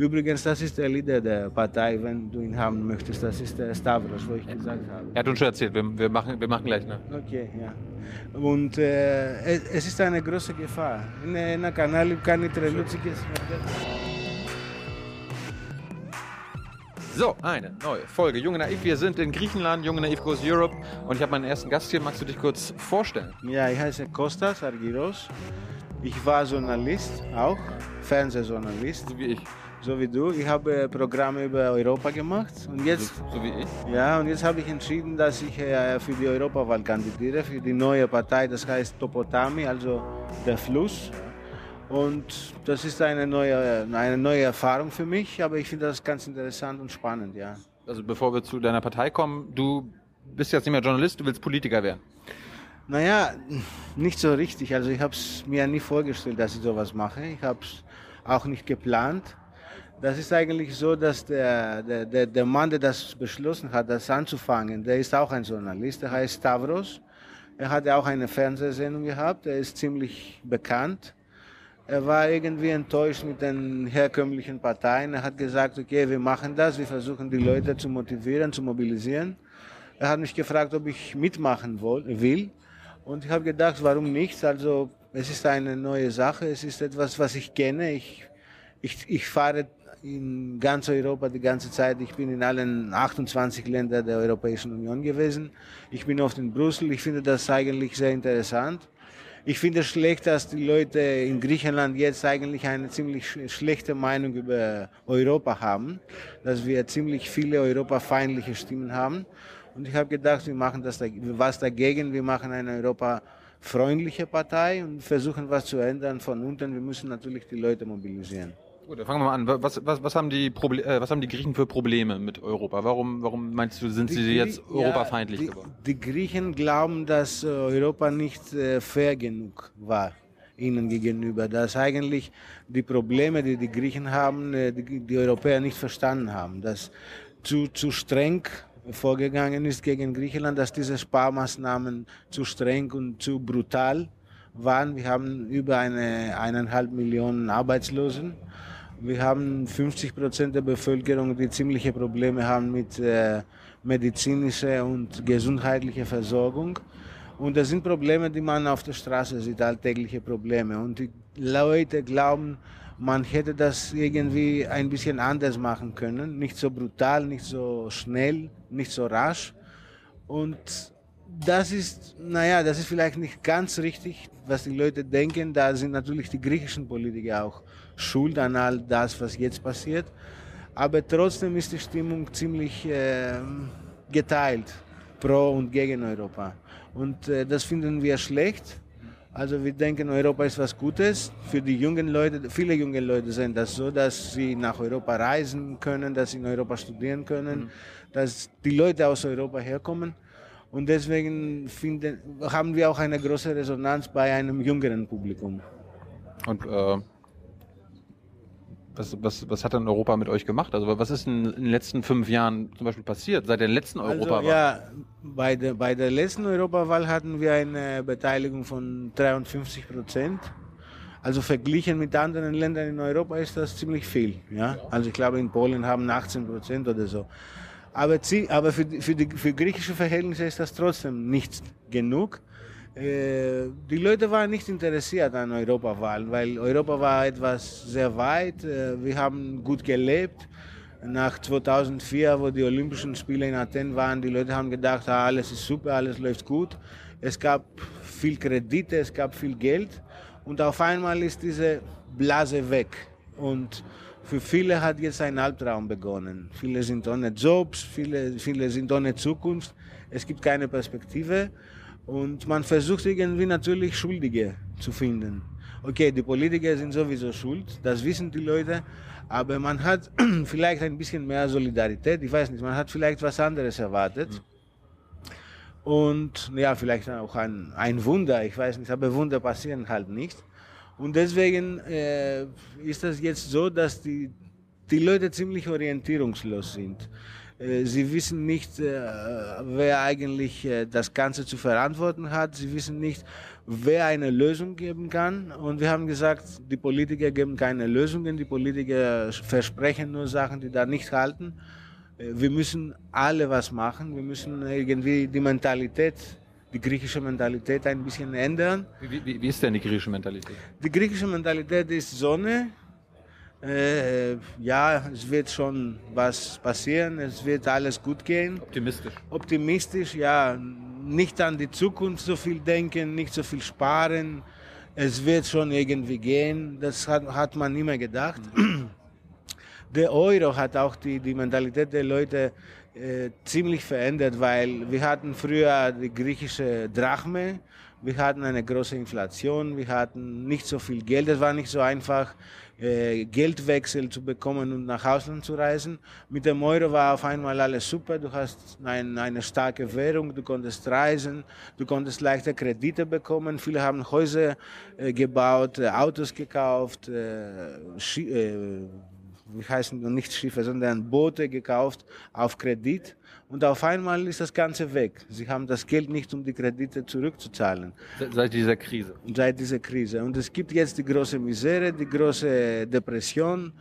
Übrigens, das ist der Leader der Partei, wenn du ihn haben möchtest. Das ist der Stavros, wo ich gesagt habe. Er hat uns schon erzählt, wir, wir machen, wir machen gleich Ne? Okay, ja. Und äh, es ist eine große Gefahr. In einem Kanal kann ich Trelutziges. So, eine neue Folge. Junge Naiv, wir sind in Griechenland, Junge Naiv Goes Europe. Und ich habe meinen ersten Gast hier. Magst du dich kurz vorstellen? Ja, ich heiße Kostas Argyros. Ich war Journalist auch, Fernsehjournalist. So wie ich. So wie du. Ich habe Programme über Europa gemacht. Und jetzt, So, so wie ich. ja, und jetzt habe ich entschieden, dass ich äh, für die Europawahl kandidiere, für die neue Partei, das heißt Topotami, also der Fluss. Und das ist eine neue, eine neue Erfahrung für mich, aber ich finde das ganz interessant und spannend, ja. Also bevor wir zu deiner Partei kommen, du bist jetzt nicht mehr Journalist, du willst Politiker werden. Naja, nicht so richtig. Also ich habe es mir nie vorgestellt, dass ich sowas mache. Ich habe es auch nicht geplant. Das ist eigentlich so, dass der, der, der, Mann, der das beschlossen hat, das anzufangen, der ist auch ein Journalist, der heißt Stavros. Er hatte auch eine Fernsehsendung gehabt, er ist ziemlich bekannt. Er war irgendwie enttäuscht mit den herkömmlichen Parteien. Er hat gesagt, okay, wir machen das, wir versuchen die Leute zu motivieren, zu mobilisieren. Er hat mich gefragt, ob ich mitmachen will. Und ich habe gedacht, warum nicht? Also es ist eine neue Sache, es ist etwas, was ich kenne. Ich, ich, ich fahre in ganz Europa die ganze Zeit. Ich bin in allen 28 Ländern der Europäischen Union gewesen. Ich bin oft in Brüssel. Ich finde das eigentlich sehr interessant. Ich finde es schlecht, dass die Leute in Griechenland jetzt eigentlich eine ziemlich sch- schlechte Meinung über Europa haben, dass wir ziemlich viele europafeindliche Stimmen haben. Und ich habe gedacht, wir machen das, was dagegen. Wir machen eine europafreundliche Partei und versuchen was zu ändern von unten. Wir müssen natürlich die Leute mobilisieren. Gut, dann fangen wir mal an. Was, was, was, haben die Proble äh, was haben die Griechen für Probleme mit Europa? Warum, warum meinst du, sind sie Die jetzt Grie- europafeindlich ja, die, geworden? Die Griechen glauben, dass äh, Europa nicht äh, fair genug war ihnen gegenüber, dass eigentlich die Probleme, die die Griechen haben, die, die Europäer nicht verstanden haben, dass zu, zu streng vorgegangen ist gegen Griechenland, dass diese Sparmaßnahmen zu streng und zu brutal waren. Wir haben über eine eineinhalb Millionen Arbeitslosen. Wir haben 50 Prozent der Bevölkerung, die ziemliche Probleme haben mit äh, medizinischer und gesundheitlicher Versorgung. Und das sind Probleme, die man auf der Straße sieht, alltägliche Probleme. Und die Leute glauben, man hätte das irgendwie ein bisschen anders machen können. Nicht so brutal, nicht so schnell, nicht so rasch. Und das ist, naja, das ist vielleicht nicht ganz richtig, was die Leute denken. Da sind natürlich die griechischen Politiker auch schuld an all das, was jetzt passiert. Aber trotzdem ist die Stimmung ziemlich äh, geteilt, pro und gegen Europa. Und äh, das finden wir schlecht. Also wir denken, Europa ist was Gutes. Für die jungen Leute, viele junge Leute sehen das so, dass sie nach Europa reisen können, dass sie in Europa studieren können, dass die Leute aus Europa herkommen. Und deswegen finden, haben wir auch eine große Resonanz bei einem jüngeren Publikum. Und äh, was, was, was hat denn Europa mit euch gemacht? Also was ist in, in den letzten fünf Jahren zum Beispiel passiert, seit der letzten Europawahl? Also, ja, bei der, bei der letzten Europawahl hatten wir eine Beteiligung von 53 Prozent. Also verglichen mit anderen Ländern in Europa ist das ziemlich viel. Ja? Also ich glaube, in Polen haben 18 Prozent oder so. Aber, aber für, für, die, für griechische Verhältnisse ist das trotzdem nicht genug. Die Leute waren nicht interessiert an Europawahlen, weil Europa war etwas sehr weit. Äh, wir haben gut gelebt. Nach 2004, wo die Olympischen Spiele in Athen waren, die Leute haben gedacht, ah, alles ist super, alles läuft gut. Es gab viel Kredite, es gab viel Geld und auf einmal ist diese Blase weg. Und für viele hat jetzt ein Albtraum begonnen. Viele sind ohne Jobs, viele, viele sind ohne Zukunft. Es gibt keine Perspektive. Und man versucht irgendwie natürlich Schuldige zu finden. Okay, die Politiker sind sowieso schuld, das wissen die Leute, aber man hat vielleicht ein bisschen mehr Solidarität, ich weiß nicht, man hat vielleicht was anderes erwartet. Und ja, vielleicht auch ein, ein Wunder, ich weiß nicht, aber Wunder passieren halt nicht. Und deswegen äh, ist das jetzt so, dass die, die Leute ziemlich orientierungslos sind. Äh, sie wissen nicht, äh, wer eigentlich äh, das Ganze zu verantworten hat. Sie wissen nicht, wer eine Lösung geben kann. Und wir haben gesagt, die Politiker geben keine Lösungen, die Politiker versprechen nur Sachen, die da nicht halten. Wir müssen alle was machen. Wir müssen irgendwie die Mentalität die griechische Mentalität ein bisschen ändern. Wie, wie, wie ist denn die griechische Mentalität? Die griechische Mentalität ist Sonne. Äh, ja, es wird schon was passieren, es wird alles gut gehen. Optimistisch. Optimistisch, ja. Nicht an die Zukunft so viel denken, nicht so viel sparen. Es wird schon irgendwie gehen. Das hat, hat man immer gedacht. Mhm. Der Euro hat auch die, die Mentalität der Leute äh, ziemlich verändert, weil wir hatten früher die griechische Drachme, wir hatten eine große Inflation, wir hatten nicht so viel Geld, es war nicht so einfach, äh, Geldwechsel zu bekommen und nach Ausland zu reisen. Mit dem Euro war auf einmal alles super, du hast ein, eine starke Währung, du konntest reisen, du konntest leichter Kredite bekommen, viele haben Häuser äh, gebaut, äh, Autos gekauft, äh, äh wie heißen nicht Schiffe, sondern Boote gekauft auf Kredit und auf einmal ist das Ganze weg. Sie haben das Geld nicht, um die Kredite zurückzuzahlen. Seit dieser Krise. Seit dieser Krise. Und es gibt jetzt die große Misere, die große Depression.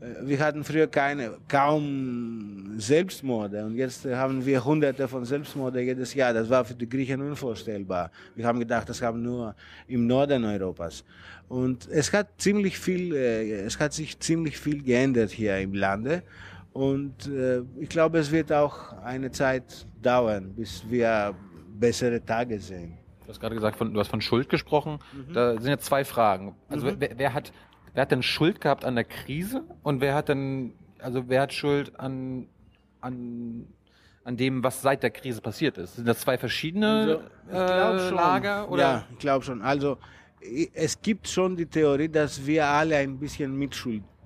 Äh, wir hatten früher keine, kaum Selbstmorde und jetzt haben wir hunderte von Selbstmorden jedes Jahr. Das war für die Griechen unvorstellbar. Wir haben gedacht, das haben nur im Norden Europas. Und es hat ziemlich viel, äh, es hat sich ziemlich viel geändert hier im Lande. Und äh, ich glaube, es wird auch eine Zeit dauern, bis wir bessere Tage sehen. Du hast gerade gesagt, von, du hast von Schuld gesprochen. Mhm. Da sind jetzt zwei Fragen. Also mhm. wer, wer, hat, wer hat denn Schuld gehabt an der Krise und wer hat denn, also wer hat Schuld an, an, an dem, was seit der Krise passiert ist? Sind das zwei verschiedene also, äh, Lager? Oder? Ja, ich glaube schon. Also es gibt schon die Theorie, dass wir alle ein bisschen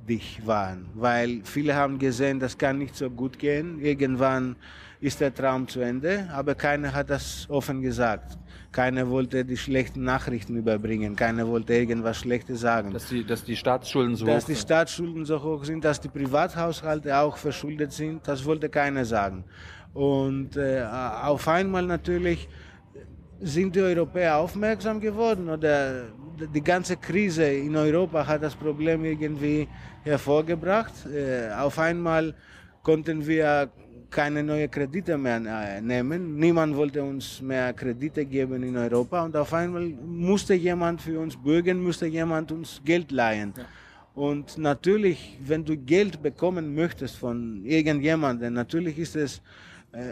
mitschuldig waren, weil viele haben gesehen, das kann nicht so gut gehen. Irgendwann ist der Traum zu Ende, aber keiner hat das offen gesagt. Keiner wollte die schlechten Nachrichten überbringen, keiner wollte irgendwas Schlechtes sagen. Dass die, dass die Staatsschulden so dass hoch sind. Dass die Staatsschulden so hoch sind, dass die Privathaushalte auch verschuldet sind, das wollte keiner sagen. Und äh, auf einmal natürlich sind die Europäer aufmerksam geworden oder die ganze Krise in Europa hat das Problem irgendwie hervorgebracht. Äh, auf einmal konnten wir keine neuen Kredite mehr äh, nehmen. Niemand wollte uns mehr Kredite geben in Europa und auf einmal musste jemand für uns bürgen, musste jemand uns Geld leihen. Ja. Und natürlich, wenn du Geld bekommen möchtest von irgendjemandem, natürlich ist es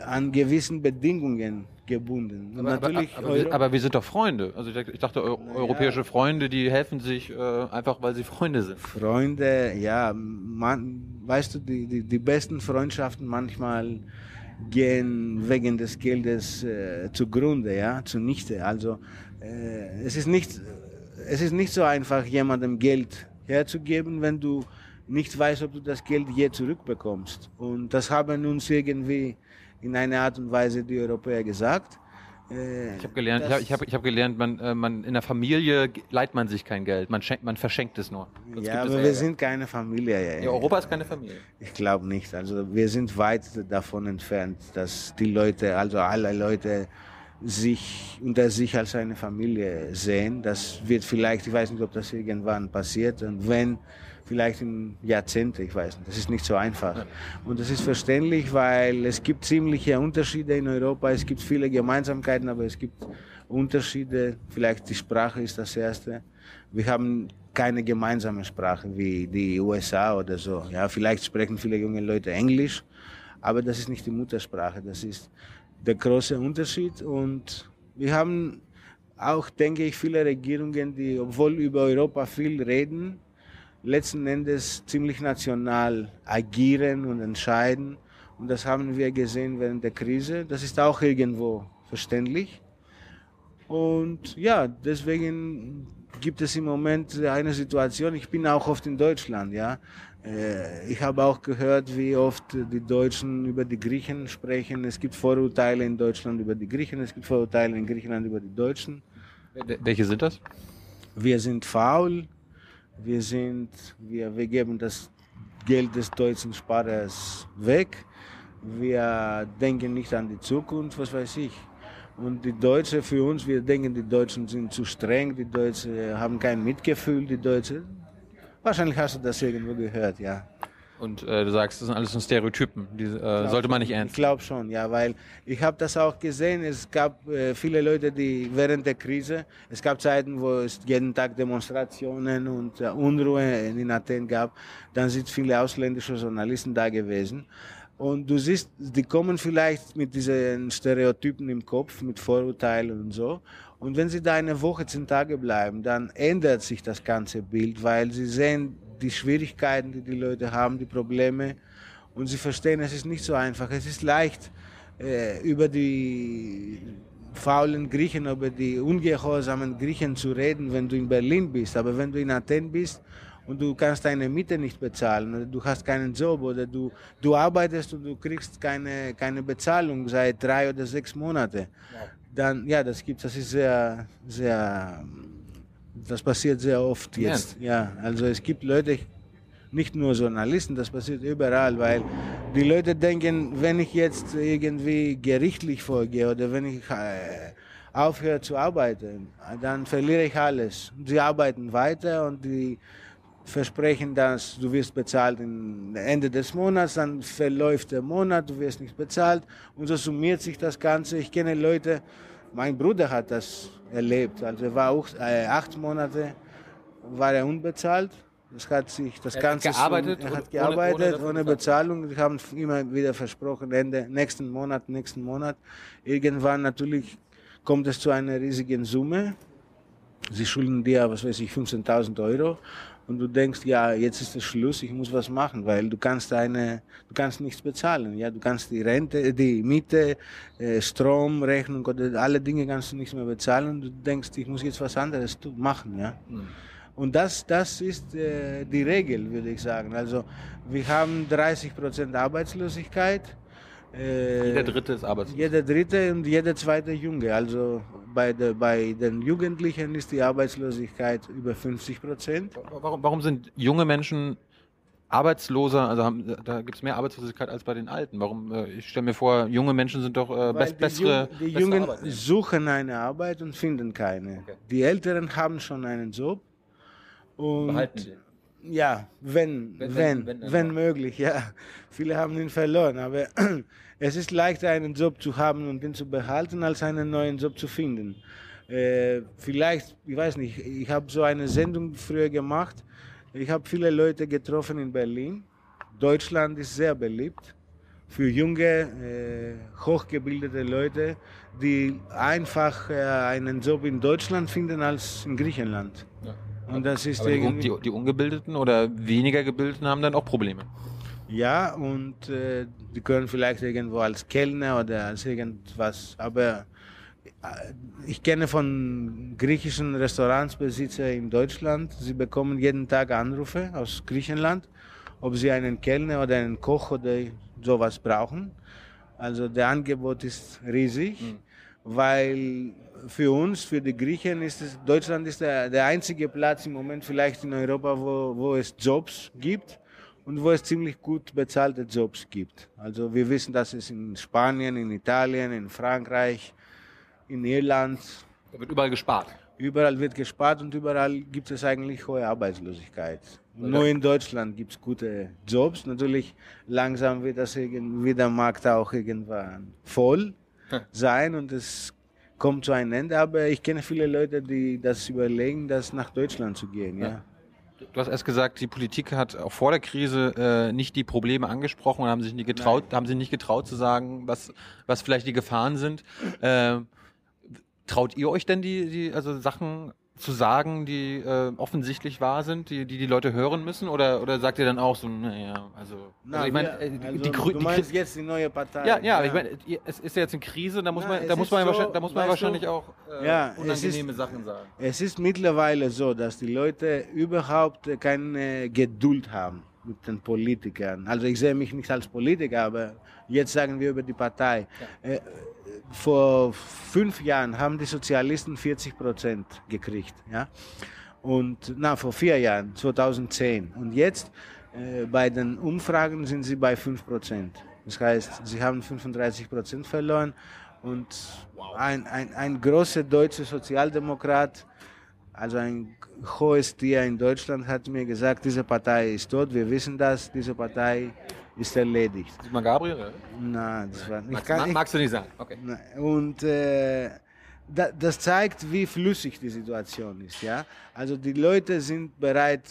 an gewissen Bedingungen gebunden. Aber, natürlich aber, aber, wir, aber, wir, sind doch Freunde. Also ich dachte, europäische ja. Freunde, die helfen sich äh, einfach, weil sie Freunde sind. Freunde, ja, man, weißt du, die, die, die besten Freundschaften manchmal gehen wegen des Geldes äh, zugrunde, ja, zunichte. Also äh, es ist nicht, es ist nicht so einfach, jemandem Geld herzugeben, wenn du nicht weißt, ob du das Geld je zurückbekommst. Und das haben uns irgendwie in einer Art und Weise die Europäer gesagt. Äh, ich habe gelernt, ich habe ich hab, gelernt, man, äh, man in der Familie leiht man sich kein Geld, man, schenkt, man verschenkt es nur. Das ja, aber wir sind keine Familie. Ja, ja, Europa ist keine Familie. Ich glaube nicht. Also wir sind weit davon entfernt, dass die Leute, also alle Leute sich unter sich als eine Familie sehen. Das wird vielleicht, ich weiß nicht, ob das irgendwann passiert und wenn vielleicht in Jahrzehnte, ich weiß nicht. Das ist nicht so einfach. Und das ist verständlich, weil es gibt ziemliche Unterschiede in Europa. Es gibt viele Gemeinsamkeiten, aber es gibt Unterschiede. Vielleicht die Sprache ist das erste. Wir haben keine gemeinsame Sprache wie die USA oder so. Ja, vielleicht sprechen viele junge Leute Englisch, aber das ist nicht die Muttersprache. Das ist der große Unterschied. Und wir haben auch, denke ich, viele Regierungen, die, obwohl über Europa viel reden, letzten Endes ziemlich national agieren und entscheiden. Und das haben wir gesehen während der Krise. Das ist auch irgendwo verständlich. Und ja, deswegen gibt es im Moment eine Situation, ich bin auch oft in Deutschland, ja. Äh, ich habe auch gehört, wie oft die Deutschen über die Griechen sprechen. Es gibt Vorurteile in Deutschland über die Griechen, es gibt Vorurteile in Griechenland über die Deutschen. Welche sind das? Wir sind faul, wir sind, wir, wir geben das Geld des deutschen Sparers weg. Wir denken nicht an die Zukunft, was weiß ich. Und die Deutschen für uns, wir denken, die Deutschen sind zu streng, die Deutschen haben kein Mitgefühl, die Deutschen. Wahrscheinlich hast du das irgendwo gehört, ja. Und äh, du sagst, das sind alles so Stereotypen, die äh, sollte man nicht ernst Ich glaube schon, ja, weil ich habe das auch gesehen. Es gab äh, viele Leute, die während der Krise, es gab Zeiten, wo es jeden Tag Demonstrationen und äh, Unruhe in Athen gab. Dann sind viele ausländische Journalisten da gewesen. Und du siehst, die kommen vielleicht mit diesen Stereotypen im Kopf, mit Vorurteilen und so. Und wenn sie da eine Woche, zehn Tage bleiben, dann ändert sich das ganze Bild, weil sie sehen die Schwierigkeiten, die die Leute haben, die Probleme. Und sie verstehen, es ist nicht so einfach. Es ist leicht, äh, über die faulen Griechen, über die ungehorsamen Griechen zu reden, wenn du in Berlin bist. Aber wenn du in Athen bist und du kannst deine Miete nicht bezahlen oder du hast keinen Job oder du, du arbeitest und du kriegst keine, keine Bezahlung seit drei oder sechs Monaten, dann, ja, das gibt, das ist sehr, sehr das passiert sehr oft jetzt. Ja, also es gibt Leute, nicht nur Journalisten, das passiert überall, weil die Leute denken, wenn ich jetzt irgendwie gerichtlich vorgehe oder wenn ich äh, aufhöre zu arbeiten, dann verliere ich alles. Sie arbeiten weiter und die versprechen, dass du wirst bezahlt am Ende des Monats, dann verläuft der Monat, du wirst nicht bezahlt und so summiert sich das Ganze. Ich kenne Leute, mein Bruder hat das erlebt. Also er war auch äh, acht Monate war er unbezahlt. Das hat sich das er Ganze hat gearbeitet, er hat ohne, gearbeitet ohne, ohne, Bezahlung. Die haben immer wieder versprochen Ende nächsten Monat, nächsten Monat. Irgendwann natürlich kommt es zu einer riesigen Summe. Sie schulden dir, was weiß ich, 15.000 Euro und du denkst, ja, jetzt ist es Schluss, ich muss was machen, weil du kannst eine, du kannst nichts bezahlen, ja, du kannst die Rente, die Miete, äh, Stromrechnung oder alle Dinge kannst du nicht mehr bezahlen. Du denkst, ich muss jetzt was anderes machen, ja. Mhm. Und das, das ist äh, die Regel, würde ich sagen. Also wir haben 30 Prozent Arbeitslosigkeit. Äh, jeder Dritte ist arbeitslos. Jeder Dritte und jeder zweite Junge. Also bei, der, bei den Jugendlichen ist die Arbeitslosigkeit über 50 Prozent. Warum, warum sind junge Menschen arbeitsloser, also haben, da gibt es mehr Arbeitslosigkeit als bei den Alten. Warum? Äh, ich stelle mir vor, junge Menschen sind doch äh, best, die bessere. Jung, die Jungen suchen eine Arbeit und finden keine. Okay. Die Älteren haben schon einen Job. Und Behalten ja, wenn, wenn, wenn, wenn, wenn möglich, ja. Viele haben ihn verloren, aber es ist leichter, einen Job zu haben und den zu behalten, als einen neuen Job zu finden. Äh, vielleicht, ich weiß nicht, ich habe so eine Sendung früher gemacht. Ich habe viele Leute getroffen in Berlin. Deutschland ist sehr beliebt für junge, äh, hochgebildete Leute, die einfach äh, einen Job in Deutschland finden als in Griechenland. Ja. Und das ist Aber die, die, die, Ungebildeten oder weniger Gebildeten haben dann auch Probleme. Ja, und äh, die können vielleicht irgendwo als Kellner oder als irgendwas, aber äh, ich kenne von griechischen Restaurantsbesitzer in Deutschland, sie bekommen jeden Tag Anrufe aus Griechenland, ob sie einen Kellner oder einen Koch oder sowas brauchen. Also der Angebot ist riesig, mhm. weil für uns, für die Griechen, ist es, Deutschland ist der, der einzige Platz im Moment vielleicht in Europa, wo, wo es Jobs gibt und wo es ziemlich gut bezahlte Jobs gibt. Also wir wissen, dass es in Spanien, in Italien, in Frankreich, in Irland. Da wird überall gespart. Überall wird gespart und überall gibt es eigentlich hohe Arbeitslosigkeit. Nur in Deutschland gibt es gute Jobs. Natürlich langsam wird das wird der Markt auch irgendwann voll sein und es kommt zu einem Ende. Aber ich kenne viele Leute, die das überlegen, das nach Deutschland zu gehen. Ja. ja. Du hast erst gesagt, die Politik hat auch vor der Krise äh, nicht die Probleme angesprochen und haben sich nicht getraut, Nein. haben sich nicht getraut zu sagen, was, was vielleicht die Gefahren sind. Äh, traut ihr euch denn die, die also Sachen zu sagen, die äh, offensichtlich wahr sind, die, die die Leute hören müssen? Oder, oder sagt ihr dann auch so, naja, also, Na, also ich meine, äh, die, also, die, die, du meinst jetzt die neue Partei. Ja, ja, ja. ich meine, es ist ja jetzt eine Krise, da muss Na, man, da muss man, so, wahrscheinlich, da muss man wahrscheinlich du, auch äh, ja, unangenehme ist, Sachen sagen. Es ist mittlerweile so, dass die Leute überhaupt keine Geduld haben mit den Politikern. Also ich sehe mich nicht als Politiker, aber jetzt sagen wir über die Partei. Ja. Vor fünf Jahren haben die Sozialisten 40 Prozent gekriegt. Ja? Und na, vor vier Jahren, 2010. Und jetzt äh, bei den Umfragen sind sie bei 5 Prozent. Das heißt, sie haben 35 Prozent verloren und ein, ein, ein großer deutscher Sozialdemokrat, also ein hohes Tier in Deutschland, hat mir gesagt, diese Partei ist tot, wir wissen das, diese Partei ist erledigt. Sigmar Gabriel? Nein, das war nicht. Magst, magst du nicht sagen? Okay. Und äh, da, das zeigt, wie flüssig die Situation ist. Ja? Also die Leute sind bereit,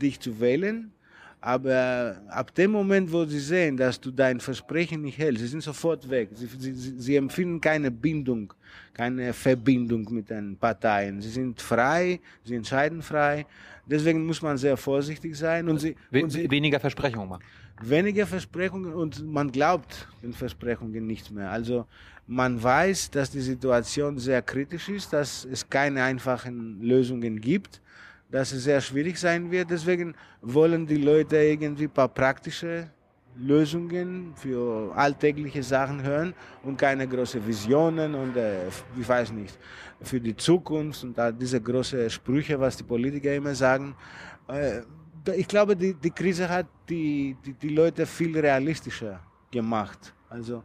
dich zu wählen, aber ab dem Moment, wo sie sehen, dass du dein Versprechen nicht hältst, sie sind sofort weg. Sie, sie, sie empfinden keine Bindung, keine Verbindung mit den Parteien. Sie sind frei, sie entscheiden frei. Deswegen muss man sehr vorsichtig sein und sie, We und sie weniger Versprechungen machen. Weniger Versprechungen und man glaubt den Versprechungen nicht mehr. Also man weiß, dass die Situation sehr kritisch ist, dass es keine einfachen Lösungen gibt dass es sehr schwierig sein wird. Deswegen wollen die Leute irgendwie ein paar praktische Lösungen für alltägliche Sachen hören und keine großen Visionen und äh, ich weiß nicht, für die Zukunft und da diese großen Sprüche, was die Politiker immer sagen. Äh, ich glaube, die, die Krise hat die, die, die Leute viel realistischer gemacht. Also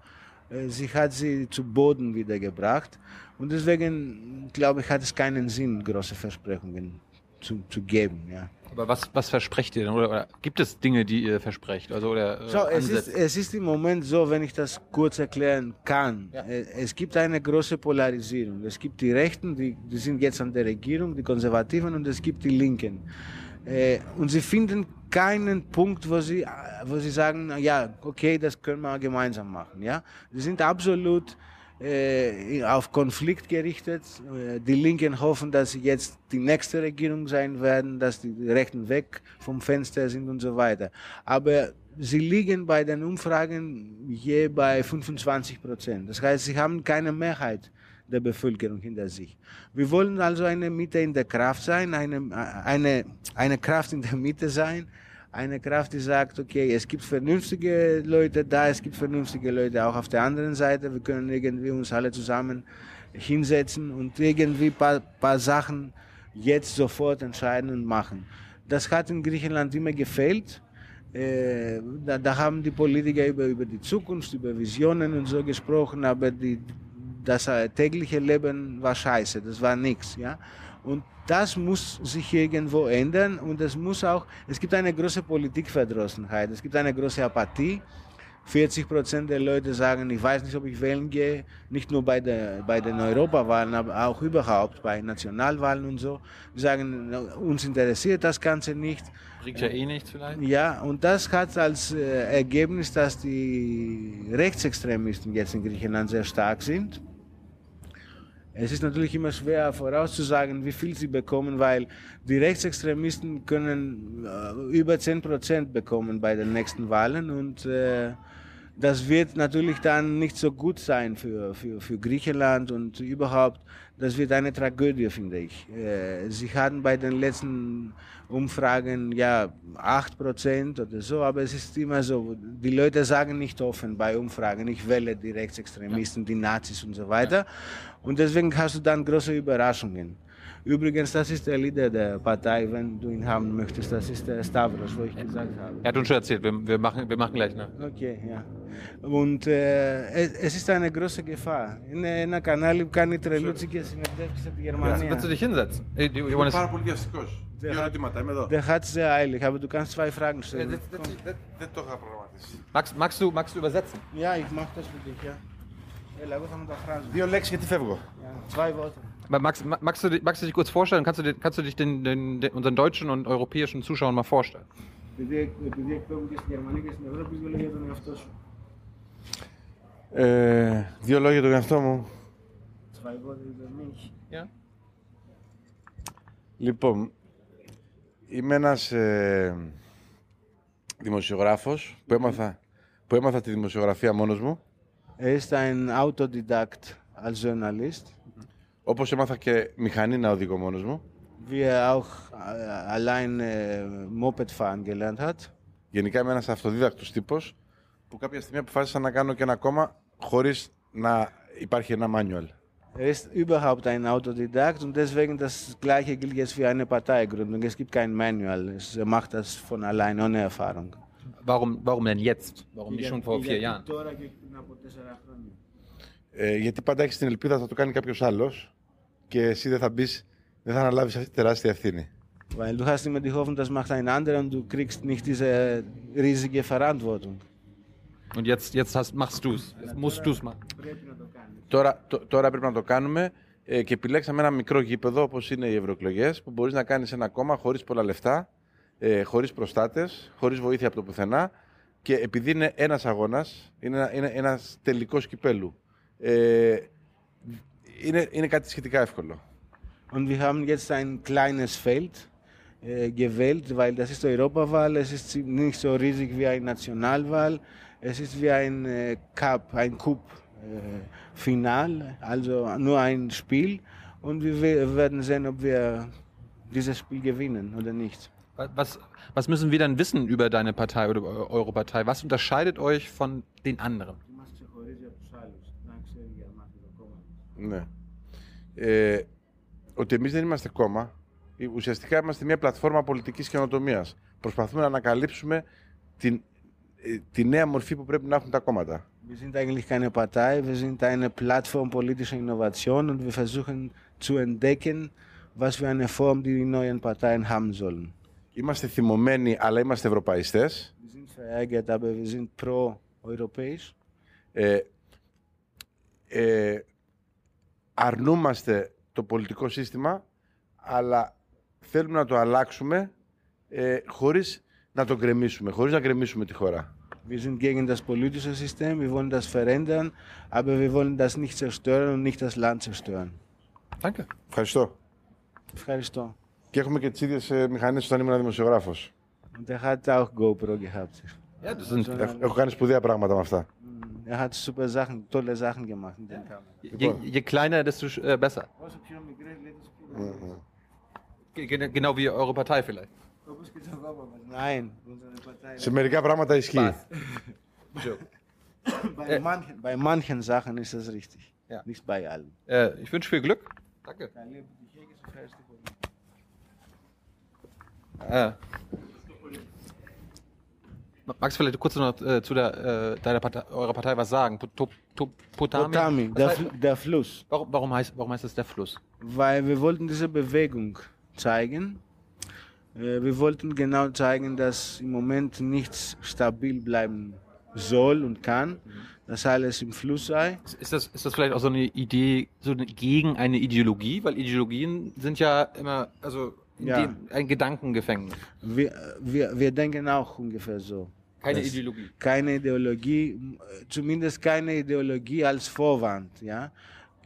äh, sie hat sie zu Boden wiedergebracht und deswegen glaube ich, hat es keinen Sinn, große Versprechungen zu, zu geben. Ja. Aber was, was versprecht ihr denn? Oder, oder gibt es Dinge, die ihr versprecht? Also, oder, äh, so, es, ist, es ist im Moment so, wenn ich das kurz erklären kann. Ja. Äh, es gibt eine große Polarisierung. Es gibt die Rechten, die, die sind jetzt an der Regierung, die Konservativen, und es gibt die Linken. Äh, und sie finden keinen Punkt, wo sie, wo sie sagen, ja, okay, das können wir gemeinsam machen. Ja? Sie sind absolut auf Konflikt gerichtet. Äh, die Linken hoffen, dass sie jetzt die nächste Regierung sein werden, dass die Rechten weg vom Fenster sind und so weiter. Aber sie liegen bei den Umfragen je bei 25 Prozent. Das heißt, sie haben keine Mehrheit der Bevölkerung hinter sich. Wir wollen also eine Mitte in der Kraft sein, eine, eine, eine Kraft in der Mitte sein, eine Kraft, die sagt, okay, es gibt vernünftige Leute da, es gibt vernünftige Leute auch auf der anderen Seite. Wir können irgendwie uns alle zusammen hinsetzen und irgendwie paar, paar Sachen jetzt sofort entscheiden und machen. Das hat in Griechenland immer gefehlt. Äh, da, da, haben die Politiker über, über die Zukunft, über Visionen und so gesprochen, aber die, das tägliche Leben war scheiße, das war nichts. Ja? Und das muss sich irgendwo ändern und es muss auch, es gibt eine große Politikverdrossenheit, es gibt eine große Apathie. 40 Prozent der Leute sagen, ich weiß nicht, ob ich wählen gehe, nicht nur bei, der, bei den Europawahlen, aber auch überhaupt bei Nationalwahlen und so. Die sagen, uns interessiert das Ganze nicht. Bringt ja eh nichts vielleicht. Ja, und das hat als äh, Ergebnis, dass die Rechtsextremisten jetzt in Griechenland sehr stark sind es ist natürlich immer schwer vorauszusagen, wie viel sie bekommen, weil die Rechtsextremisten können äh, über 10 Prozent bekommen bei den nächsten Wahlen und äh, das wird natürlich dann nicht so gut sein für, für, für Griechenland und überhaupt, das wird eine Tragödie, finde ich. Äh, sie hatten bei den letzten Umfragen ja 8% oder so, aber es ist immer so, die Leute sagen nicht offen bei Umfragen, ich wähle die Rechtsextremisten, die Nazis und so weiter. Und deswegen hast du dann große Überraschungen. Übrigens, das ist der Leader der Partei, wenn du ihn haben möchtest. Das ist der Stavros, wo ich gesagt habe. Er hat uns schon erzählt, wir, wir, machen, wir machen gleich. Ne? Okay, ja. Und äh, es, es, ist eine große Gefahr. Είναι ένα κανάλι που κάνει τρελούτσικες συνεντεύξεις από τη Γερμανία. Willst du dich hinsetzen? Hey, du, ich bin πάρα πολύ βιαστικός. Δύο ερωτήματα, είμαι εδώ. Der hat sehr eilig, aber du kannst zwei Fragen stellen. Δεν το είχα προγραμματίσει. Magst, magst, du, magst du übersetzen? Ja, ich mach das für dich, ja. Έλα, εγώ θα μεταφράζω. Δύο λέξεις γιατί φεύγω. Ja, zwei Worte. Max, magst, du, magst du dich kurz vorstellen? Kannst du, kannst du dich den, den, den, unseren deutschen und europäischen Zuschauern mal vorstellen? Ε, δύο λόγια τον εαυτό μου. Yeah. Λοιπόν, είμαι ένας ε, δημοσιογράφος που έμαθα, που έμαθα τη δημοσιογραφία μόνος μου. Er ist ein Autodidakt als Journalist. Όπως έμαθα και μηχανή να οδηγώ μόνος μου. Wie er auch allein Moped fahren gelernt hat. Γενικά είμαι ένας αυτοδίδακτος τύπος που κάποια στιγμή αποφάσισα να κάνω και ένα κόμμα χωρίς να υπάρχει ένα manual. Er ist überhaupt ein Autodidakt und deswegen das Gleiche gilt jetzt für eine Parteigründung. Es gibt kein Manual. Er macht das von allein ohne Erfahrung. Warum, warum denn jetzt? Warum nicht schon vor vier Jahren? Τώρα και πριν από τέσσερα χρόνια. Ε, γιατί πάντα έχει την ελπίδα θα το κάνει κάποιο άλλο και εσύ δεν θα μπεις, δεν θα αναλάβεις αυτή τη τεράστια ευθύνη. Weil du hast immer die Hoffnung, das macht ein anderer und du kriegst nicht diese riesige Verantwortung. Und jetzt, jetzt hast, machst du es. Jetzt musst du es machen. Πρέπει να το κάνεις. Τώρα, τω- τώρα πρέπει να το κάνουμε ε, και επιλέξαμε ένα μικρό γήπεδο όπως είναι οι ευρωεκλογές που μπορείς να κάνεις ένα κόμμα χωρίς πολλά λεφτά, ε, χωρίς προστάτες, χωρίς βοήθεια από το πουθενά και επειδή είναι ένας αγώνας, είναι, ένα- είναι ένας τελικός κυπέλου. Ε, είναι, είναι κάτι σχετικά εύκολο. Und wir haben jetzt ein kleines Feld äh, gewählt, weil das ist Europawahl. Es ist nicht so riesig wie eine Nationalwahl. Es ist wie ein äh, Cup, ein Cup-Final, also nur ein Spiel. Und wir we- werden sehen, ob wir dieses Spiel gewinnen oder nicht. Was, was müssen wir dann wissen über deine Partei oder eu- eure Partei? Was unterscheidet euch von den anderen? Ναι. Ε, ότι εμείς δεν είμαστε κόμμα. Ε, Ουσιαστικά είμαστε μια πλατφόρμα πολιτικής καινοτομίας. Προσπαθούμε να ανακαλύψουμε την, ε, τη νέα μορφή που πρέπει να έχουν τα κόμματα. Wir sind eigentlich keine Partei, wir sind eine Plattform politischer Innovation und wir versuchen zu entdecken, was für eine Form die neuen Parteien haben sollen. Είμαστε θυμωμένοι, αλλά είμαστε ευρωπαϊστές. Wir sind verärgert, aber wir sind pro-europäisch. Ε, ε, αρνούμαστε το πολιτικό σύστημα, αλλά θέλουμε να το αλλάξουμε ε, χωρίς να το γκρεμίσουμε, χωρίς να γκρεμίσουμε τη χώρα. Wir sind gegen das politische System, wir wollen das verändern, aber wir wollen das nicht zerstören und nicht das Land zerstören. Danke. Ευχαριστώ. Ευχαριστώ. Και έχουμε και τις ίδιες μηχανές όταν ήμουν δημοσιογράφος. Und er hat auch GoPro gehabt. Ja, das sind, Έχω κάνει σπουδαία πράγματα με αυτά. Er hat super Sachen, tolle Sachen gemacht mit den Kameras. je, je kleiner, desto äh, besser. Ge- ge- Genau wie eure Partei vielleicht. Nein, unsere Partei. Σε μερικά πράγματα ισχύει. Bei manchen, bei manchen Sachen ist das richtig. Ja. Nicht bei allen. Äh, ich wünsche viel Glück. Danke. Äh, magst du vielleicht kurz noch äh, zu der, äh, deiner Partei, eurer Partei was sagen? Pot- Pot- Potami? Potami, der, heißt, der Fluss. warum, warum, heißt, warum heißt das der Fluss? Weil wir wollten diese Bewegung zeigen. Äh, Wir wollten genau zeigen, dass im Moment nichts stabil bleiben soll und kann, dass alles im Fluss sei. Ist- das, ist das vielleicht auch so eine Idee, so eine, gegen eine Ideologie? Weil Ideologien sind ja immer, also Ja. dem, ein Gedankengefängnis. Wir, wir, wir denken auch ungefähr so. Keine Das- Ideologie. keine Ideologie, zumindest keine Ideologie als Vorwand. Ja?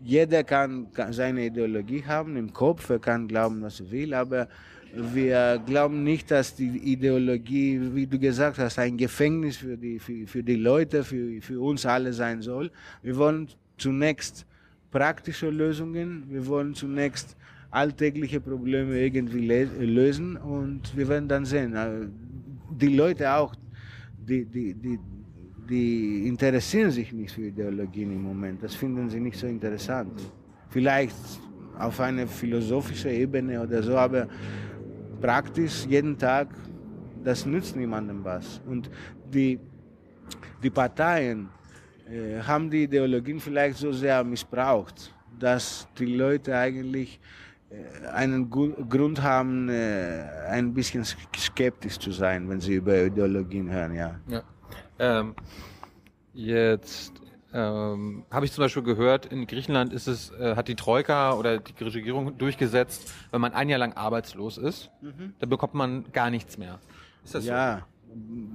Jeder kann, kann seine Ideologie haben im Kopf, er kann glauben, was er will, aber wir glauben nicht, dass die Ideologie, wie du gesagt hast, ein Gefängnis für die, für, für die Leute, für, für uns alle sein soll. Wir wollen zunächst praktische Lösungen, wir wollen zunächst alltägliche Probleme irgendwie lösen und wir werden dann sehen. äh, Die Leute auch, die, die, die, die interessieren sich nicht für Ideologien im Moment. Das finden sie nicht so interessant. Vielleicht auf einer philosophischen Ebene oder so, aber praktisch jeden Tag, das nützt niemandem was. Und die, die Parteien äh, haben die Ideologien vielleicht so sehr missbraucht, dass die Leute eigentlich einen Gu Grund haben, äh, ein bisschen sk- skeptisch zu sein, wenn sie über Ideologien hören, ja. Ja. Ähm, jetzt ähm, habe ich zum Beispiel gehört, in Griechenland ist es, äh, hat die Troika oder die Regierung durchgesetzt, wenn man ein Jahr lang arbeitslos ist, dann bekommt man gar nichts mehr. Ist das Ja,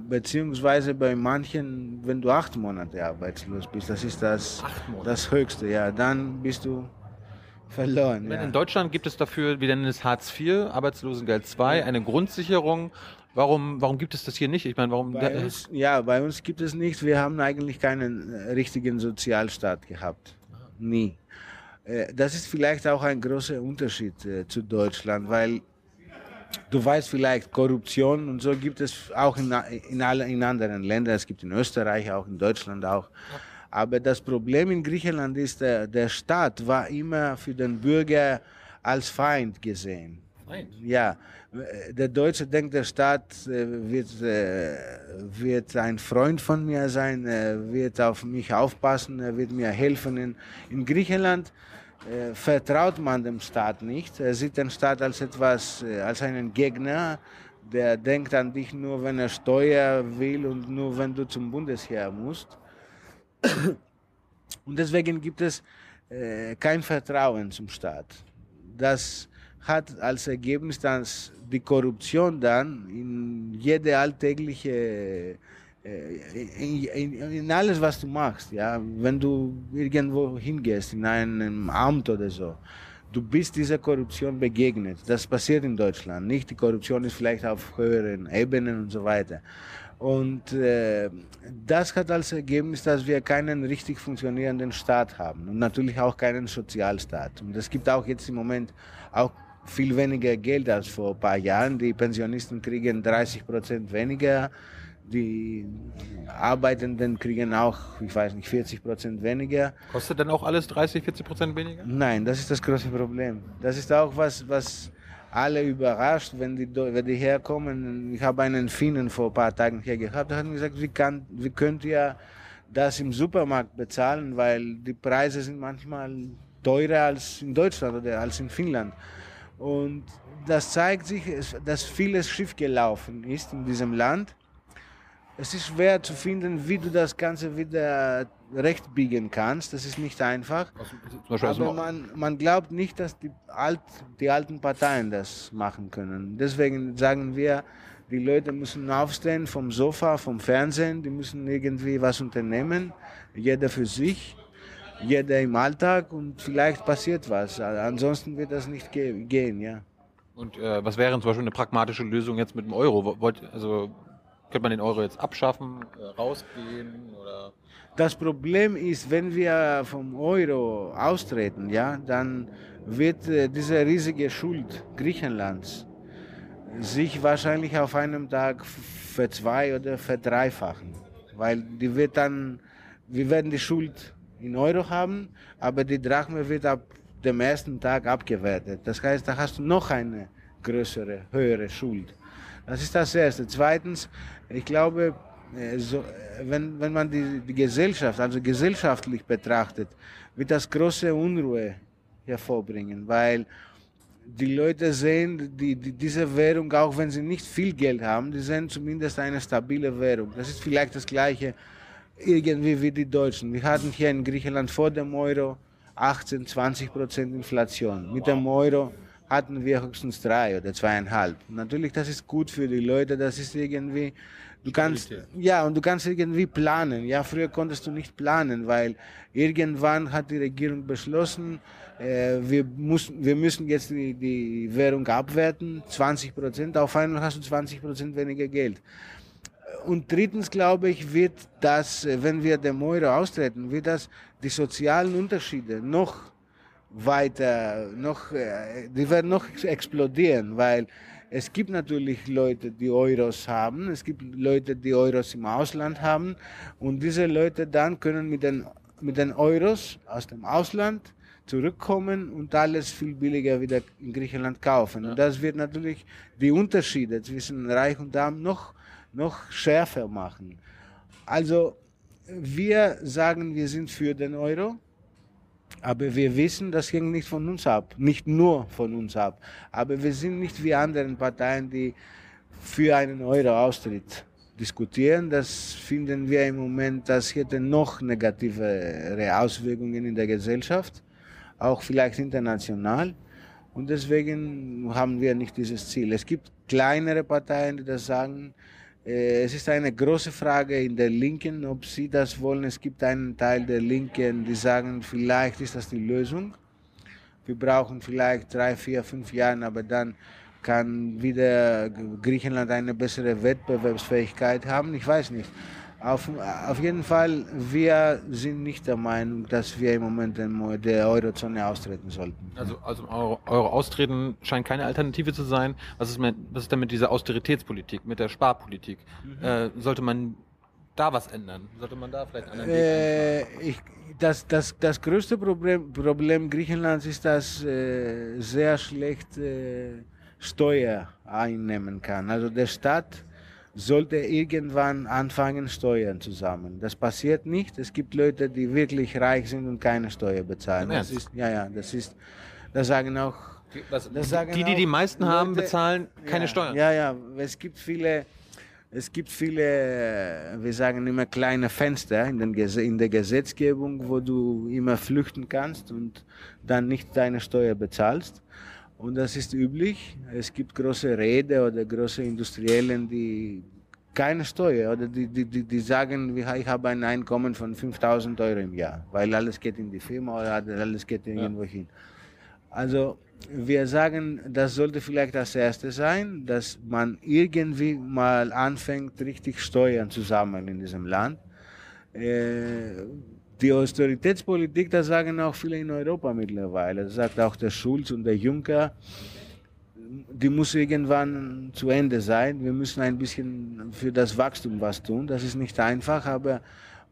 beziehungsweise bei manchen, wenn du acht Monate arbeitslos bist, das ist das, das Höchste, ja, dann bist du verloren. Ja. In Deutschland gibt es dafür, wir nennen es Hartz IV, Arbeitslosengeld II, eine Grundsicherung. Warum, warum gibt es das hier nicht? Ich meine, warum? Bei uns, ja, bei uns gibt es nicht. Wir haben eigentlich keinen äh, richtigen Sozialstaat gehabt. Nie. Äh, Das ist vielleicht auch ein großer Unterschied äh, zu Deutschland, weil du weißt vielleicht, Korruption und so gibt es auch in, in, alle, in anderen Ländern. Es gibt in Österreich auch, in Deutschland auch. Aber das Problem in Griechenland ist, der, der Staat war immer für den Bürger als Feind gesehen. Nein. Ja, der Deutsche denkt, der Staat äh, wird, äh, wird ein Freund von mir sein, er wird auf mich aufpassen, er wird mir helfen. In, in Griechenland äh, vertraut man dem Staat nicht. Er sieht den Staat als etwas, äh, als einen Gegner, der denkt an dich nur, wenn er Steuer will und nur, wenn du zum Bundesheer musst. Und deswegen gibt es äh, kein Vertrauen zum Staat. Das hat als Ergebnis, dass die Korruption dann in jede alltägliche in, in, in, alles, was du machst, ja, wenn du irgendwo hingehst, in einem Amt oder so, du bist dieser Korruption begegnet. Das passiert in Deutschland nicht. Die Korruption ist vielleicht auf höheren Ebenen und so weiter. Und äh, das hat als Ergebnis, dass wir keinen richtig funktionierenden Staat haben und natürlich auch keinen Sozialstaat. Und es gibt auch jetzt im Moment auch viel weniger Geld als vor ein paar Jahren. Die Pensionisten kriegen 30 Prozent weniger. Die Arbeitenden kriegen auch, ich weiß nicht, 40 Prozent weniger. Kostet dann auch alles 30, 40 Prozent weniger? Nein, das ist das große Problem. Das ist auch was, was alle überrascht, wenn die, wenn die herkommen. Ich habe einen Finnen vor ein paar Tagen hier gehabt, der hat mir gesagt, wie, kann, wie könnt ihr das im Supermarkt bezahlen, weil die Preise sind manchmal teurer als in Deutschland oder als in Finnland. Und das zeigt sich, dass vieles schief gelaufen ist in diesem Land. Es ist schwer zu finden, wie du das Ganze wieder recht biegen kannst. Das ist nicht einfach. Aber man, man glaubt nicht, dass die, alt, die alten Parteien das machen können. Deswegen sagen wir, die Leute müssen aufstehen vom Sofa, vom Fernsehen, die müssen irgendwie was unternehmen, jeder für sich jeder im Alltag und vielleicht passiert was. Ansonsten wird das nicht ge gehen, ja. Und äh, was wäre zum Beispiel eine pragmatische Lösung jetzt mit dem Euro? Wollt, also könnte man den Euro jetzt abschaffen, äh, rausgehen oder? Das Problem ist, wenn wir vom Euro austreten, ja, dann wird äh, diese riesige Schuld Griechenlands sich wahrscheinlich auf einem Tag verzwei- oder verdreifachen, weil die wird dann, wir werden die Schuld in Euro haben, aber die Drachme wird ab dem ersten Tag abgewertet. Das heißt, da hast du noch eine größere, höhere Schuld. Das ist das Erste. Zweitens, ich glaube, so, wenn, wenn man die, die Gesellschaft, also gesellschaftlich betrachtet, wird das große Unruhe hervorbringen, weil die Leute sehen die, die, diese Währung, auch wenn sie nicht viel Geld haben, die sehen zumindest eine stabile Währung. Das ist vielleicht das Gleiche irgendwie wie die Deutschen. Wir hatten hier in Griechenland vor dem Euro 18, 20 Prozent Inflation. Mit dem Euro hatten wir höchstens drei oder zweieinhalb. Natürlich, das ist gut für die Leute, das ist irgendwie, du kannst, ja, und du kannst irgendwie planen. Ja, früher konntest du nicht planen, weil irgendwann hat die Regierung beschlossen, äh, wir, müssen, wir müssen jetzt die, die Währung abwerten, 20 Prozent, auf einmal hast du 20 Prozent weniger Geld. Und drittens glaube ich, wird das, äh, wenn wir dem Euro austreten, wird das die sozialen Unterschiede noch weiter, noch, äh, die werden noch explodieren, weil es gibt natürlich Leute, die Euros haben, es gibt Leute, die Euros im Ausland haben und diese Leute dann können mit den, mit den Euros aus dem Ausland zurückkommen und alles viel billiger wieder in Griechenland kaufen. Ja. Und das wird natürlich die Unterschiede zwischen Reich und Arm noch noch schärfer machen. Also wir sagen, wir sind für den Euro, aber wir wissen, das hängt nicht von uns ab, nicht nur von uns ab. Aber wir sind nicht wie andere Parteien, die für einen Euro-Austritt diskutieren. Das finden wir im Moment, das hätte noch negativere Auswirkungen in der Gesellschaft, auch vielleicht international. Und deswegen haben wir nicht dieses Ziel. Es gibt kleinere Parteien, die das sagen, es ist eine große Frage in der Linken, ob sie das wollen. Es gibt einen Teil der Linken, die sagen, vielleicht ist das die Lösung. Wir brauchen vielleicht drei, vier, fünf Jahre, aber dann kann wieder Griechenland eine bessere Wettbewerbsfähigkeit haben. Ich weiß nicht. Auf, auf jeden Fall, wir sind nicht der Meinung, dass wir im Moment der Eurozone austreten sollten. Also, also Euro, Euro austreten scheint keine Alternative zu sein. Was ist, mit, was ist denn mit dieser Austeritätspolitik, mit der Sparpolitik? Mhm. Äh, sollte man da was ändern? Sollte man da vielleicht einen äh, ich, das, das, das größte Problem, Problem Griechenlands ist, dass äh, sehr schlecht äh, Steuer einnehmen kann. Also der Staat sollte irgendwann anfangen, Steuern zu sammeln. Das passiert nicht. Es gibt Leute, die wirklich reich sind und keine Steuer bezahlen. Das ist, ja, ja, das ist, das sagen auch, Was, das sagen die, die die meisten haben, Leute- bezahlen keine ja, Steuern. Ja, ja, es gibt viele, es gibt viele, wir sagen immer kleine Fenster in, in der Gesetzgebung, wo du immer flüchten kannst und dann nicht deine Steuer bezahlst. Und das ist üblich. Es gibt große Räder oder große Industriellen, die keine Steuer oder die, die, die, die sagen, ich habe ein Einkommen von 5000 Euro im Jahr, weil alles geht in die Firma oder alles geht irgendwo hin. Also wir sagen, das sollte vielleicht das Erste sein, dass man irgendwie mal anfängt, richtig Steuern zu sammeln in diesem Land. Äh, die Austeritätspolitik, das sagen auch viele in Europa mittlerweile. Das sagt auch der Schulz und der Juncker. Die muss irgendwann zu Ende sein. Wir müssen ein bisschen für das Wachstum was tun. Das ist nicht einfach, aber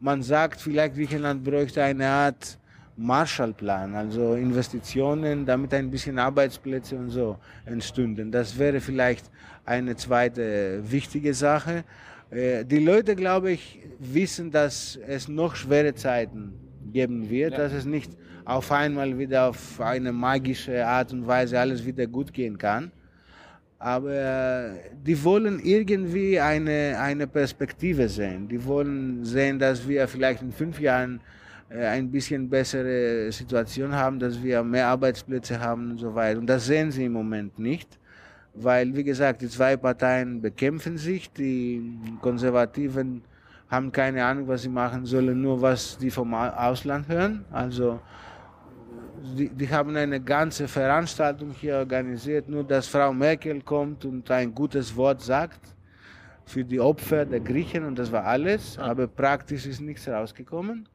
man sagt, vielleicht Griechenland bräuchte eine Art Marshallplan, also Investitionen, damit ein bisschen Arbeitsplätze und so entstünden. Das wäre vielleicht eine zweite wichtige Sache. Äh, Die Leute, glaube ich, wissen, dass es noch schwere Zeiten geben wird, dass es nicht auf einmal wieder auf eine magische Art und Weise alles wieder gut gehen kann. Aber die wollen irgendwie eine, eine Perspektive sehen. Die wollen sehen, dass wir vielleicht in fünf Jahren äh, ein bisschen bessere Situation haben, dass wir mehr Arbeitsplätze haben und so weiter. Und das sehen sie im Moment nicht, weil, wie gesagt, die zwei Parteien bekämpfen sich. Die Konservativen haben keine Ahnung, was sie machen sollen, nur was die vom Au- Ausland hören. Also die, die haben eine ganze Veranstaltung hier organisiert, nur dass Frau Merkel kommt und ein gutes Wort sagt für die Opfer der Griechen und das war alles, aber praktisch ist nichts rausgekommen.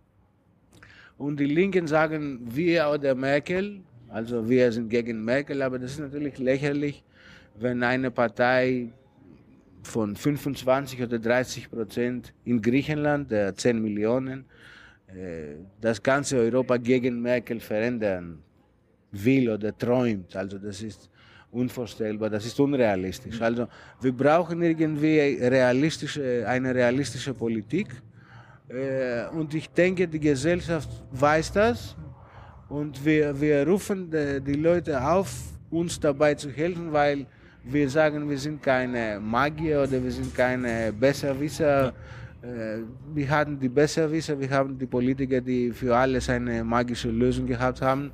Und die Linken sagen, wir oder Merkel, also wir sind gegen Merkel, aber das ist natürlich lächerlich, wenn eine Partei von 25 oder 30 Prozent in Griechenland, der 10 Millionen, äh, das ganze Europa gegen Merkel verändern will oder träumt. Also das ist unvorstellbar, das ist unrealistisch. Also wir brauchen irgendwie realistische, eine realistische Politik. Äh, Und ich denke, die Gesellschaft weiß das. Und wir, wir rufen die, die Leute auf, uns dabei zu helfen, weil wir sagen, wir sind keine Magier oder wir sind keine Besserwisser. Äh, Wir hatten die Besserwisser, wir haben die Politiker, die für alles eine magische Lösung gehabt haben.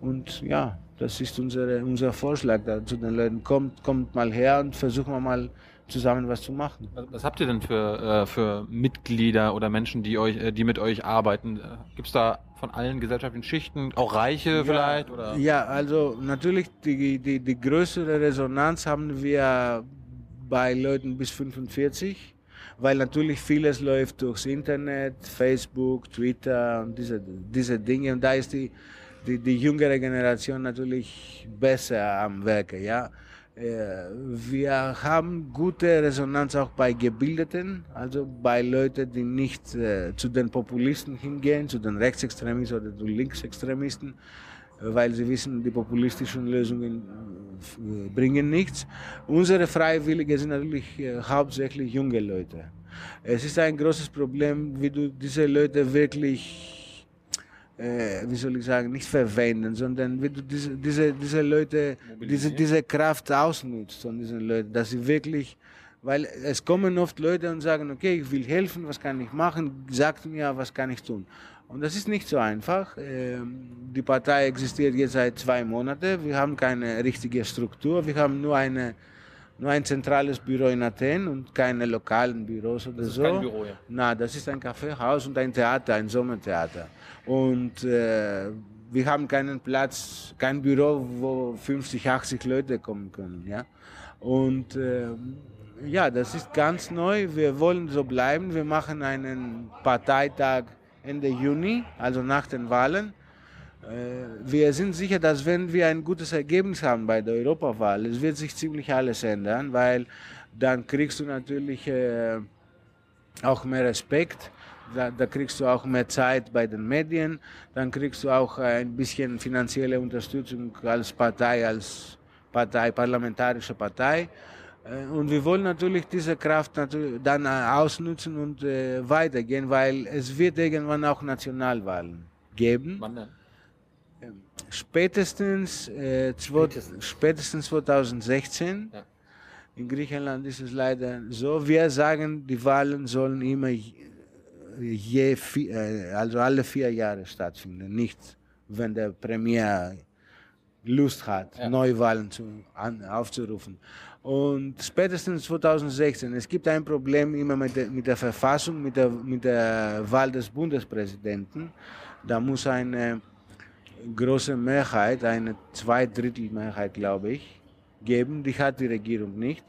Und ja, das ist unsere, unser Vorschlag da zu den Leuten. Kommt, kommt mal her und versuchen wir mal zusammen was zu machen. Was, habt ihr denn für, äh, für Mitglieder oder Menschen, die euch, äh, die mit euch arbeiten? Gibt es da von allen gesellschaftlichen Schichten auch Reiche vielleicht? Oder? Ja, also natürlich die, die, die größere Resonanz haben wir bei Leuten bis 45, weil natürlich vieles läuft durchs Internet, Facebook, Twitter und diese, diese Dinge. Und da ist die, die, die jüngere Generation natürlich besser am Werke. Ja? Äh, Wir haben gute Resonanz auch bei Gebildeten, also bei Leuten, die nicht äh, zu den Populisten hingehen, zu den Rechtsextremisten oder zu Linksextremisten, äh, weil sie wissen, die populistischen Lösungen äh, bringen nichts. Unsere Freiwillige sind natürlich äh, hauptsächlich junge Leute. Es ist ein großes Problem, wie du diese Leute wirklich wie soll ich sagen, nicht verwenden, sondern wie du diese, diese, diese Leute, diese, diese Kraft ausnutzt von diesen Leuten, dass sie wirklich, weil es kommen oft Leute und sagen, okay, ich will helfen, was kann ich machen, sagt mir, was kann ich tun. Und das ist nicht so einfach. Ähm, Die Partei existiert jetzt seit zwei Monaten. Wir haben keine richtige Struktur. Wir haben nur eine nur ein zentrales Büro in Athen und keine lokalen Büros oder ist so. kein Büro, ja. Na, das ist ein Kaffeehaus und ein Theater, ein Sommertheater. Und äh, wir haben keinen Platz, kein Büro, wo 50, 80 Leute kommen können. Ja? Und äh, ja, das ist ganz neu. Wir wollen so bleiben. Wir machen einen Parteitag Ende Juni, also nach den Wahlen. Äh, Wir sind sicher, dass wenn wir ein gutes Ergebnis haben bei der Europawahl, es wird sich ziemlich alles ändern, weil dann kriegst du natürlich äh, auch mehr Respekt, da, da kriegst du auch mehr Zeit bei den Medien, dann kriegst du auch ein bisschen finanzielle Unterstützung als Partei, als Partei, parlamentarische Partei. Äh, Und wir wollen natürlich diese Kraft dann ausnutzen und weitergehen, weil es wird irgendwann auch Nationalwahlen geben. Wann denn? Spätestens, äh, Spätestens. spätestens 2016. Ja. In Griechenland ist es leider so. Wir sagen, die Wahlen sollen immer je, äh, also alle vier Jahre stattfinden. Nicht, wenn der Premier Lust hat, Ja. Neuwahlen zu, an, aufzurufen. Und spätestens 2016. Es gibt ein Problem immer mit der, mit der Verfassung, mit der, mit der Wahl des Bundespräsidenten. Da muss eine große Mehrheit, eine Zweidrittelmehrheit, glaube ich, geben. Die hat die Regierung nicht.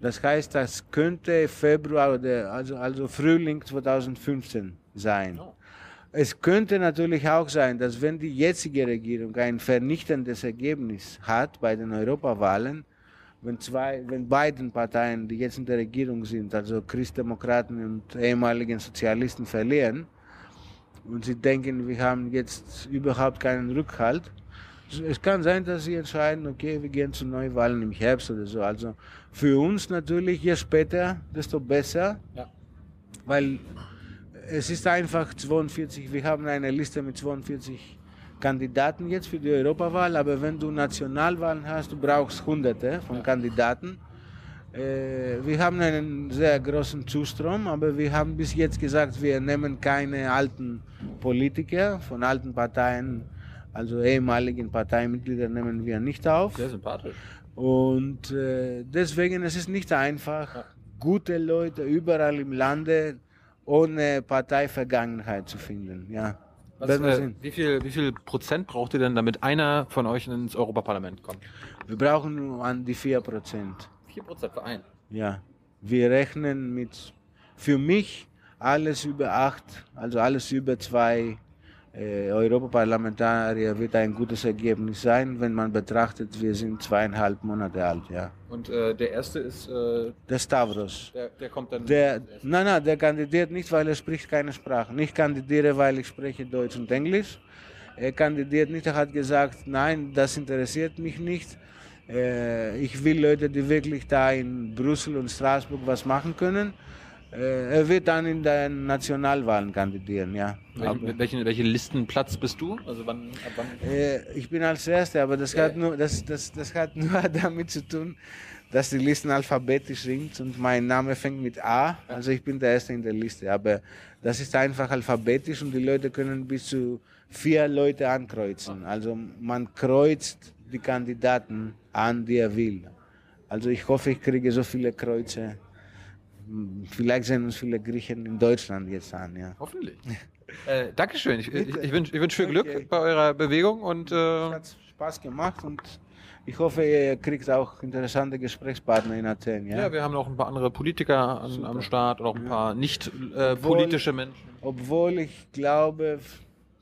Das heißt, das könnte Februar oder also, also Frühling 2015 sein. Oh. Es könnte natürlich auch sein, dass wenn die jetzige Regierung ein vernichtendes Ergebnis hat bei den Europawahlen, wenn, zwei, wenn beiden Parteien, die jetzt in der Regierung sind, also Christdemokraten und ehemaligen Sozialisten, verlieren, und sie denken, wir haben jetzt überhaupt keinen Rückhalt. Es kann sein, dass sie entscheiden, okay, wir gehen zu Neuwahlen im Herbst oder so. Also für uns natürlich, je später, desto besser, Ja. weil es ist einfach 42, wir haben eine Liste mit 42 Kandidaten jetzt für die Europawahl, aber wenn du Nationalwahlen hast, du brauchst hunderte von Kandidaten. Äh, wir haben einen sehr großen Zustrom, aber wir haben bis jetzt gesagt, wir nehmen keine alten Politiker von alten Parteien, also ehemaligen Parteimitglieder nehmen wir nicht auf. Sehr sympathisch. Und äh, deswegen es ist nicht einfach, gute Leute überall im Lande ohne Parteivergangenheit zu finden. Ja. Was, äh, wie, viel, wie viel Prozent braucht ihr denn, damit einer von euch ins Europaparlament kommt? Wir brauchen nur an die 4 Prozent. 4 Prozent für einen. Ja. Wir rechnen mit, für mich, alles über 8, also alles über 2 äh, Europaparlamentarier wird ein gutes Ergebnis sein, wenn man betrachtet, wir sind zweieinhalb Monate alt. Ja. Und äh, der erste ist, äh, Der Stavros. der, der kommt dann. Der, nein, nein, der kandidiert nicht, weil er spricht keine Sprache. Ich kandidiere, weil ich spreche Deutsch und Englisch. Er kandidiert nicht, er hat gesagt, nein, das interessiert mich nicht. Äh, ich will Leute, die wirklich da in Brüssel und Straßburg was machen können. Äh, er wird dann in den Nationalwahlen kandidieren, ja. Welchen, welchen, welchen Listenplatz bist du? Also wann, wann? äh, ich bin als Erster, aber das hat, nur, das, das, das hat nur damit zu tun, dass die Listen alphabetisch sind und mein Name fängt mit A, also ich bin der Erste in der Liste. Aber das ist einfach alphabetisch und die Leute können bis zu vier Leute ankreuzen. Also man kreuzt die Kandidaten an, die er will. Also ich hoffe, ich kriege so viele Kreuze. Vielleicht sehen uns viele Griechen in Deutschland jetzt an, ja. Hoffentlich. äh, Dankeschön. Ich, ich, ich wünsche wünsch viel Glück Okay. bei eurer Bewegung und äh, hat Spaß gemacht und ich hoffe, ihr kriegt auch interessante Gesprächspartner in Athen. Ja? ja, wir haben noch ein paar andere Politiker an, am Start und auch ein paar nicht äh, Obwohl- politische Menschen. Obwohl ich glaube,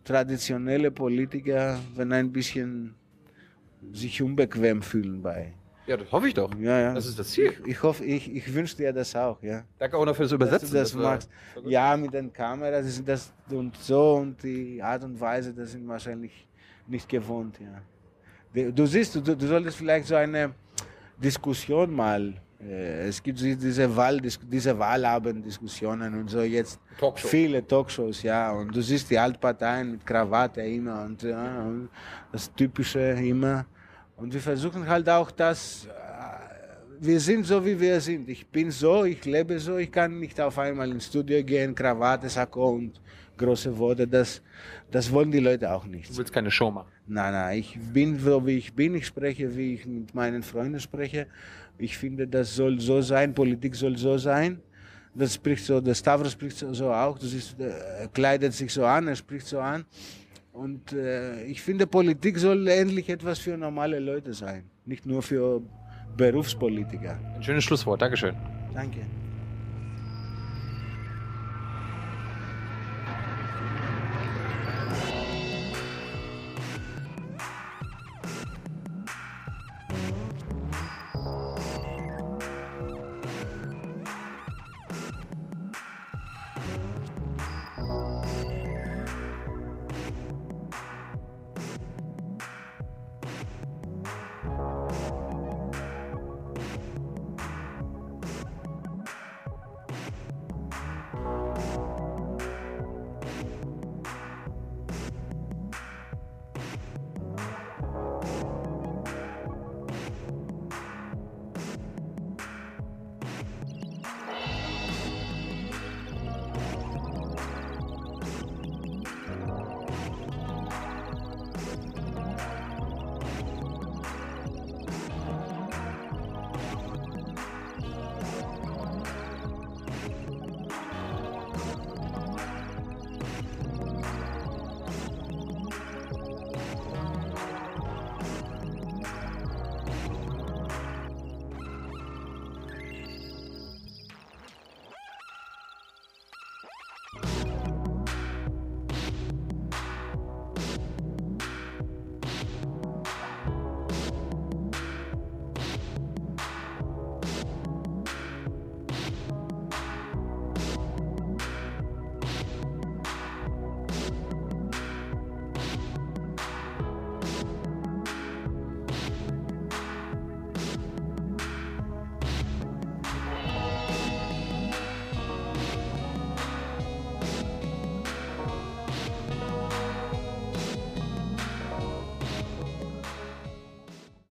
traditionelle Politiker, wenn ein bisschen sich unbequem fühlen bei. Ja, das hoffe ich doch. Ja, ja. Das ist das Ziel. Ich, ich hoffe, ich, ich wünsche dir das auch, ja. Danke auch noch fürs Dass Übersetzen. du das machst. Ja, mit den Kameras ist das und so und die Art und Weise, das sind wahrscheinlich nicht gewohnt, ja. Du- Du siehst, du, du solltest vielleicht so eine Diskussion mal. Äh, Es gibt die- diese Wahl, diese Wahlabend-Diskussionen und so jetzt Talkshow. viele Talkshows, ja. Und du siehst die Altparteien mit Krawatte immer und, ja, und das Typische immer. Und wir versuchen halt auch das. äh, Wir sind so, wie wir sind. Ich bin so, ich lebe so. Ich kann nicht auf einmal ins Studio gehen, Krawatte, Sakko und große Worte. Das, das wollen die Leute auch nicht. Du willst keine Show machen. Nein, nein, ich bin so, wie ich bin. Ich spreche, wie ich mit meinen Freunden spreche. Ich finde, das soll so sein. Politik soll so sein. Das spricht so, der Stavros spricht so, auch. Das ist, er kleidet sich so an, er spricht so an. Und äh, ich finde, Politik soll endlich etwas für normale Leute sein. Nicht nur für Berufspolitiker. Ein schönes Schlusswort. Dankeschön. Danke.